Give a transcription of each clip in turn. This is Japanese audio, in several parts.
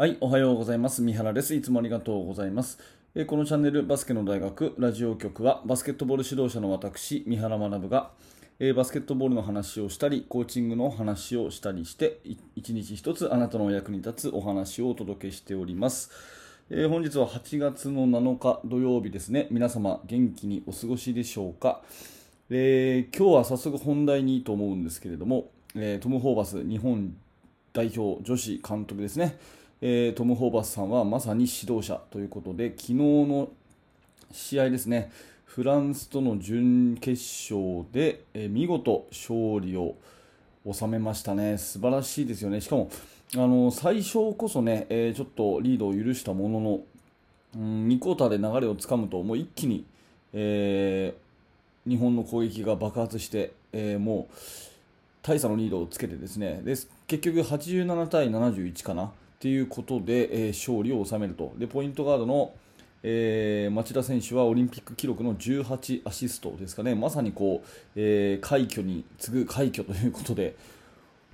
はい、おはようございます。三原です。いつもありがとうございます。えこのチャンネルバスケの大学ラジオ局はバスケットボール指導者の私、三原学がえバスケットボールの話をしたり、コーチングの話をしたりして、一日一つあなたのお役に立つお話をお届けしております。えー、本日は8月の7日土曜日ですね。皆様元気にお過ごしでしょうか？えー、今日は早速本題にと思うんですけれども、えー、トム・ホーバス日本代表女子監督ですね。えー、トム・ホーバスさんはまさに指導者ということで昨日の試合ですねフランスとの準決勝で、えー、見事勝利を収めましたね。素晴らしいですよね。しかもあの最初こそね、えー、ちょっとリードを許したものの、うん、2クォーターで流れをつかむともう一気に、え、日本の攻撃が爆発して、え、もう大差のリードをつけてですね。で結局87対71かな。ということで、えー、勝利を収めると。でポイントガードの、えー、町田選手はオリンピック記録の18アシストですかね。まさにこう、えー、快挙に次ぐ快挙ということで。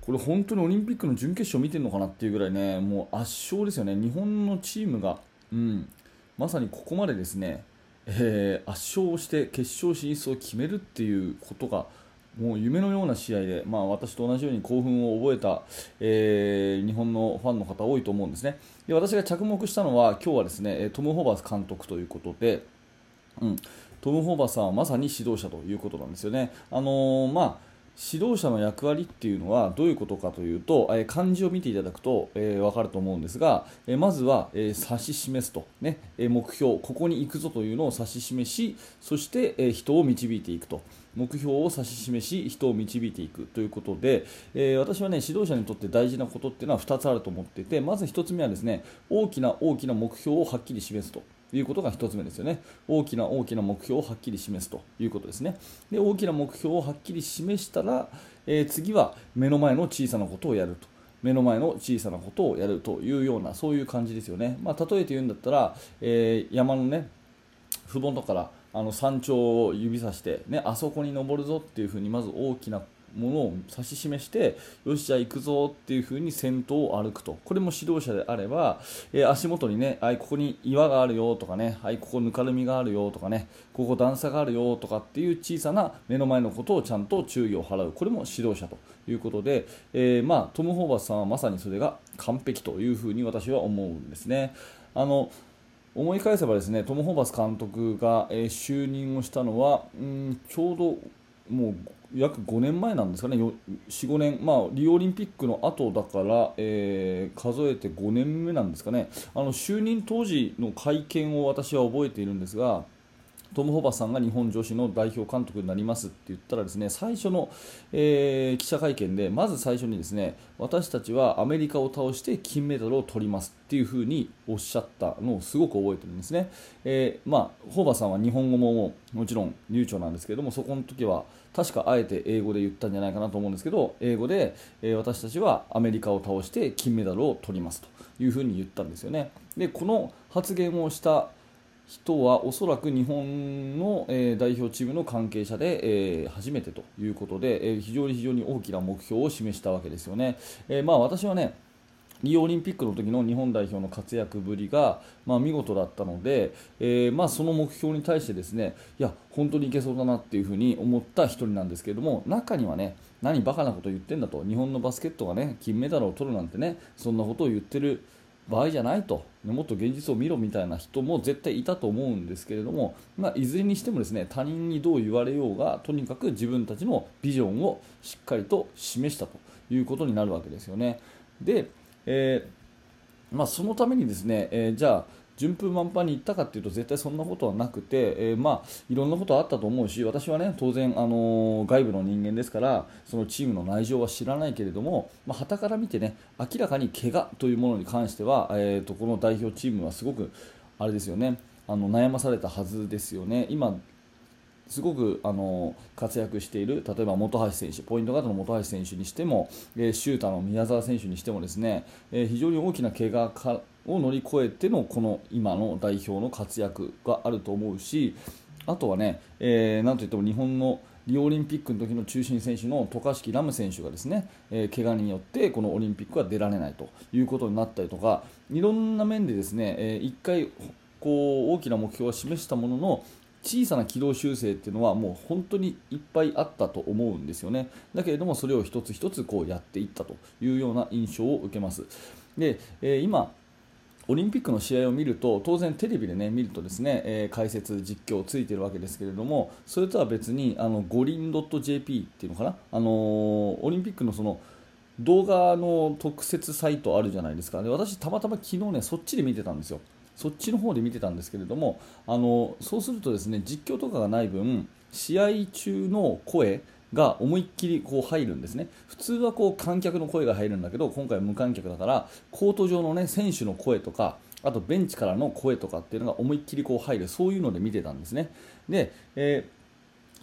これ本当にオリンピックの準決勝見てるのかなっていうぐらいねもう圧勝ですよね。日本のチームが、うん、まさにここまでですね、えー、圧勝して決勝進出を決めるっていうことがもう夢のような試合で、まあ、私と同じように興奮を覚えた、えー、日本のファンの方多いと思うんですねで私が着目したのは今日はですねトム・ホーバス監督ということで、うん、トム・ホーバスさんはまさに指導者ということなんですよね。あのー、まあ指導者の役割っていうのはどういうことかというと、え漢字を見ていただくと、えー、分かると思うんですが、えまずは、え指し示すと、ねえ目標ここに行くぞというのを指し示しそして、え人を導いていくと目標を指し示し人を導いていくということで、えー、私は、ね、指導者にとって大事なことっていうのは2つあると思っていてまず1つ目はですね大きな大きな目標をはっきり示すと。いうことが1つ目ですよね。大きな大きな目標をはっきり示すということですね。で大きな目標をはっきり示したら、えー、次は目の前の小さなことをやると。目の前の小さなことをやるというようなそういう感じですよね、まあ、例えて言うんだったら、えー、山のね麓からあの山頂を指さして、ね、あそこに登るぞっていうふうにまず大きなものを指し示してよしじゃあ行くぞっていう風に先頭を歩くとこれも指導者であれば、えー、足元にねあここに岩があるよとかねはいここぬかるみがあるよとかねここ段差があるよとかっていう小さな目の前のことをちゃんと注意を払うこれも指導者ということで、えー、まあ、トム・ホーバスさんはまさにそれが完璧というふうに私は思うんですね。あの思い返せばですねトム・ホーバス監督が、えー、就任をしたのは、うん、ちょうどもう約5年前なんですかね、4、5年、まあ、リオオリンピックの後だから、えー、数えて5年目なんですかね、あの就任当時の会見を私は覚えているんですが、トム・ホバさんが日本女子の代表監督になりますって言ったらですね最初の、えー、記者会見でまず最初にですね私たちはアメリカを倒して金メダルを取りますっていうふうにおっしゃったのをすごく覚えてるんですね、えー、まあ、ホーバさんは日本語ももちろん流暢なんですけどもそこの時は確かあえて英語で言ったんじゃないかなと思うんですけど英語で、えー、私たちはアメリカを倒して金メダルを取りますというふうに言ったんですよね。でこの発言をした人はおそらく日本の、え、代表チームの関係者で、え、初めてということで、え、非常に非常に大きな目標を示したわけですよね。えまあ、私はねリオオリンピックの時の日本代表の活躍ぶりが、まあ、見事だったので、えー、まあ、その目標に対してですねいや本当にいけそうだなっていうふに思った1人なんですけれども中にはね何バカなこと言ってんだと日本のバスケットがね金メダルを取るなんてねそんなことを言ってる場合じゃないともっと現実を見ろみたいな人も絶対いたと思うんですけれども、まあ、いずれにしてもですね他人にどう言われようがとにかく自分たちのビジョンをしっかりと示したということになるわけですよね。で、えー、まあ、そのためにですね、えー、じゃあ順風満帆に行ったかというと絶対そんなことはなくて、えー、まあ、いろんなことあったと思うし私はね当然、あの、外部の人間ですからそのチームの内情は知らないけれども、まあ、から見てね明らかに怪我というものに関しては、えーと、この代表チームはすごくあれですよねあの悩まされたはずですよね。今すごくあの活躍している例えば本橋選手ポイントガードの本橋選手にしても、えー、シューターの宮澤選手にしてもですね、えー、非常に大きな怪我かを乗り越えてのこの今の代表の活躍があると思うしあとはね、えー、なんといっても日本のリオオリンピックの時の中心選手の渡嘉敷ラム選手がですね、えー、怪我によってこのオリンピックは出られないということになったりとかいろんな面でですね、えー、1回こう大きな目標を示したものの小さな軌道修正っていうのはもう本当にいっぱいあったと思うんですよね。だけれどもそれを一つ一つこうやっていったというような印象を受けます。で、えー、今オリンピックの試合を見ると当然テレビで、ね、見るとですね、えー、解説、実況ついてるわけですけれどもそれとは別にあの五輪 .jp っていうのかな、あのー、オリンピックのその動画の特設サイトあるじゃないですか。で私、たまたま昨日ねそっちで見てたんですよ。そっちの方で見てたんですけれどもあのそうするとですね実況とかがない分試合中の声が思いっきりこう入るんですね。普通はこう観客の声が入るんだけど今回は無観客だからコート上の、ね、選手の声とかあとベンチからの声とかっていうのが思いっきりこう入るそういうので見てたんですね。で、えー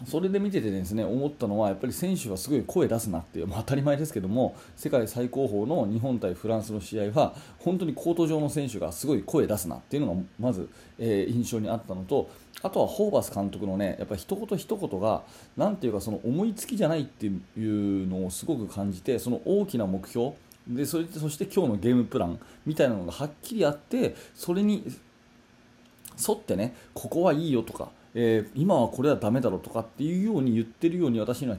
それで見ててですね思ったのはやっぱり選手はすごい声出すなっていう、まあ、当たり前ですけども世界最高峰の日本対フランスの試合は本当にコート上の選手がすごい声出すなっていうのがまず、えー、印象にあったのとあとはホーバス監督のねやっぱ一言一言がなんていうかその思いつきじゃないっていうのをすごく感じてその大きな目標でそれそして今日のゲームプランみたいなのがはっきりあってそれに沿ってねここはいいよとかえー、今はこれはダメだろうとかっていうように言ってるように私には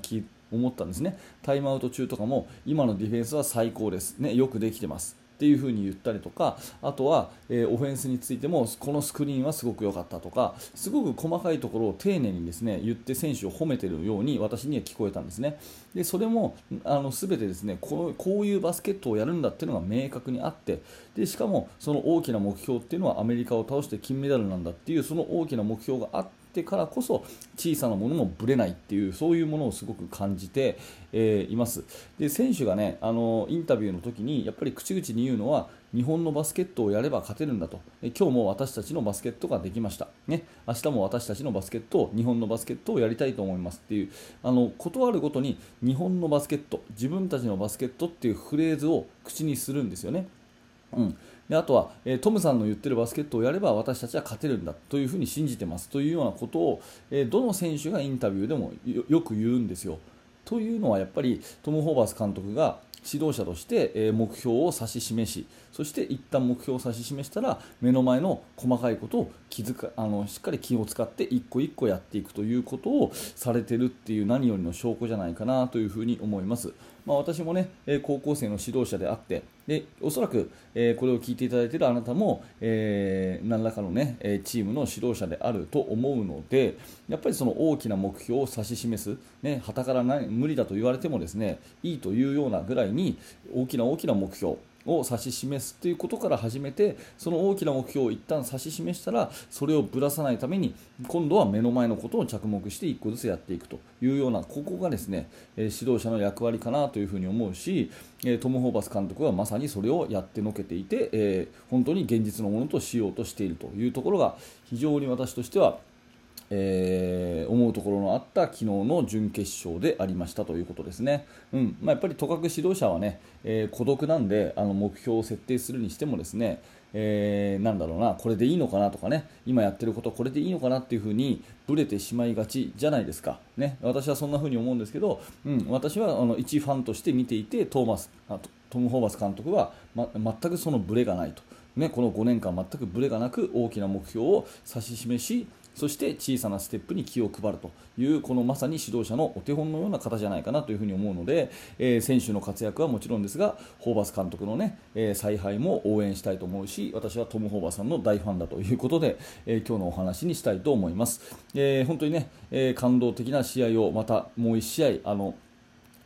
思ったんですね。タイムアウト中とかも今のディフェンスは最高です、ね、よくできてます。っていう風に言ったりとかあとは、えー、オフェンスについてもこのスクリーンはすごく良かったとかすごく細かいところを丁寧にですね言って選手を褒めているように私には聞こえたんですね。でそれもあの全てですねこのこういうバスケットをやるんだっていうのが明確にあってでしかもその大きな目標っていうのはアメリカを倒して金メダルなんだっていうその大きな目標があっててからこそ小さなものもぶれないっていうそういうものをすごく感じて、えー、います。で選手がねあのインタビューの時にやっぱり口々に言うのは日本のバスケットをやれば勝てるんだと。今日も私たちのバスケットができました、ね、明日も私たちのバスケットを日本のバスケットをやりたいと思いますっていうあの断るごとに日本のバスケット自分たちのバスケットっていうフレーズを口にするんですよね。うん、であとは、え、トムさんの言ってるバスケットをやれば私たちは勝てるんだというふうに信じてますというようなことを、え、どの選手がインタビューでもよく言うんですよ。というのはやっぱりトム・ホーバス監督が指導者として目標を指し示しそして一旦目標を指し示したら目の前の細かいことを気づかあのしっかり気を使って一個一個やっていくということをされてるっていう何よりの証拠じゃないかなというふに思います。まあ、私もね高校生の指導者であってでおそらく、えこれを聞いていただいているあなたも、えー、何らかの、ね、チームの指導者であると思うのでやっぱりその大きな目標を指し示す、ね、たから無理だと言われてもですねいいというようなぐらいに大きな大きな目標を指し示すということから始めてその大きな目標を一旦指し示したらそれをぶらさないために今度は目の前のことを着目して1個ずつやっていくというようなここがですね指導者の役割かなというふに思うしトム・ホーバス監督はまさにそれをやってのけていて、え本当に現実のものとしようとしているというところが非常に私としてはえー、思うところのあった昨日の準決勝でありましたということですね、うん。まあ、やっぱりとかく指導者はね、えー、孤独なんであの目標を設定するにしてもですね、えー、なんだろうなこれでいいのかなとかね今やってることこれでいいのかなっていうふうにぶれてしまいがちじゃないですか、ね、私はそんなふうに思うんですけど、うん、私はあの一ファンとして見ていてトーマスあトム・ホーバス監督は、ま、全くそのブレがないと。ね、この5年間全くブレがなく大きな目標を指し示しそして小さなステップに気を配るというこのまさに指導者のお手本のような方じゃないかなというふに思うので、えー、選手の活躍はもちろんですがホーバス監督の、ねえー、采配も応援したいと思うし私はトム・ホーバスさんの大ファンだということで、えー、今日のお話にしたいと思います、え本当にね、え感動的な試合をまたもう1試合あの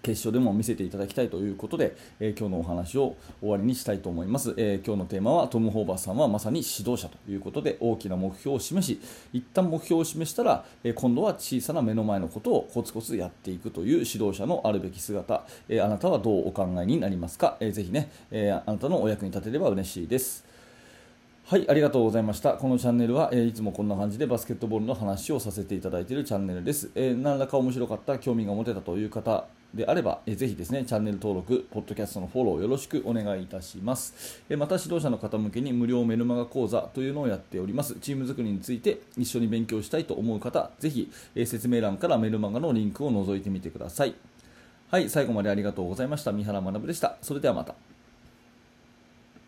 決勝でも見せていただきたいということで、えー、今日のお話を終わりにしたいと思います、えー、今日のテーマはトム・ホーバスさんはまさに指導者ということで大きな目標を示し一旦目標を示したら、えー、今度は小さな目の前のことをコツコツやっていくという指導者のあるべき姿、えあなたはどうお考えになりますか、えー、ぜひね、えあなたのお役に立てれば嬉しいですはい、ありがとうございました。このチャンネルは、えー、いつもこんな感じでバスケットボールの話をさせていただいているチャンネルです。えー、何らか面白かった、興味が持てたという方であれば、えぜひですね、チャンネル登録、ポッドキャストのフォローよろしくお願いいたします。えまた、指導者の方向けに無料メルマガ講座というのをやっております。チーム作りについて一緒に勉強したいと思う方、ぜひ、え説明欄からメルマガのリンクを覗いてみてください。はい、最後までありがとうございました。三原学でした。それではまた。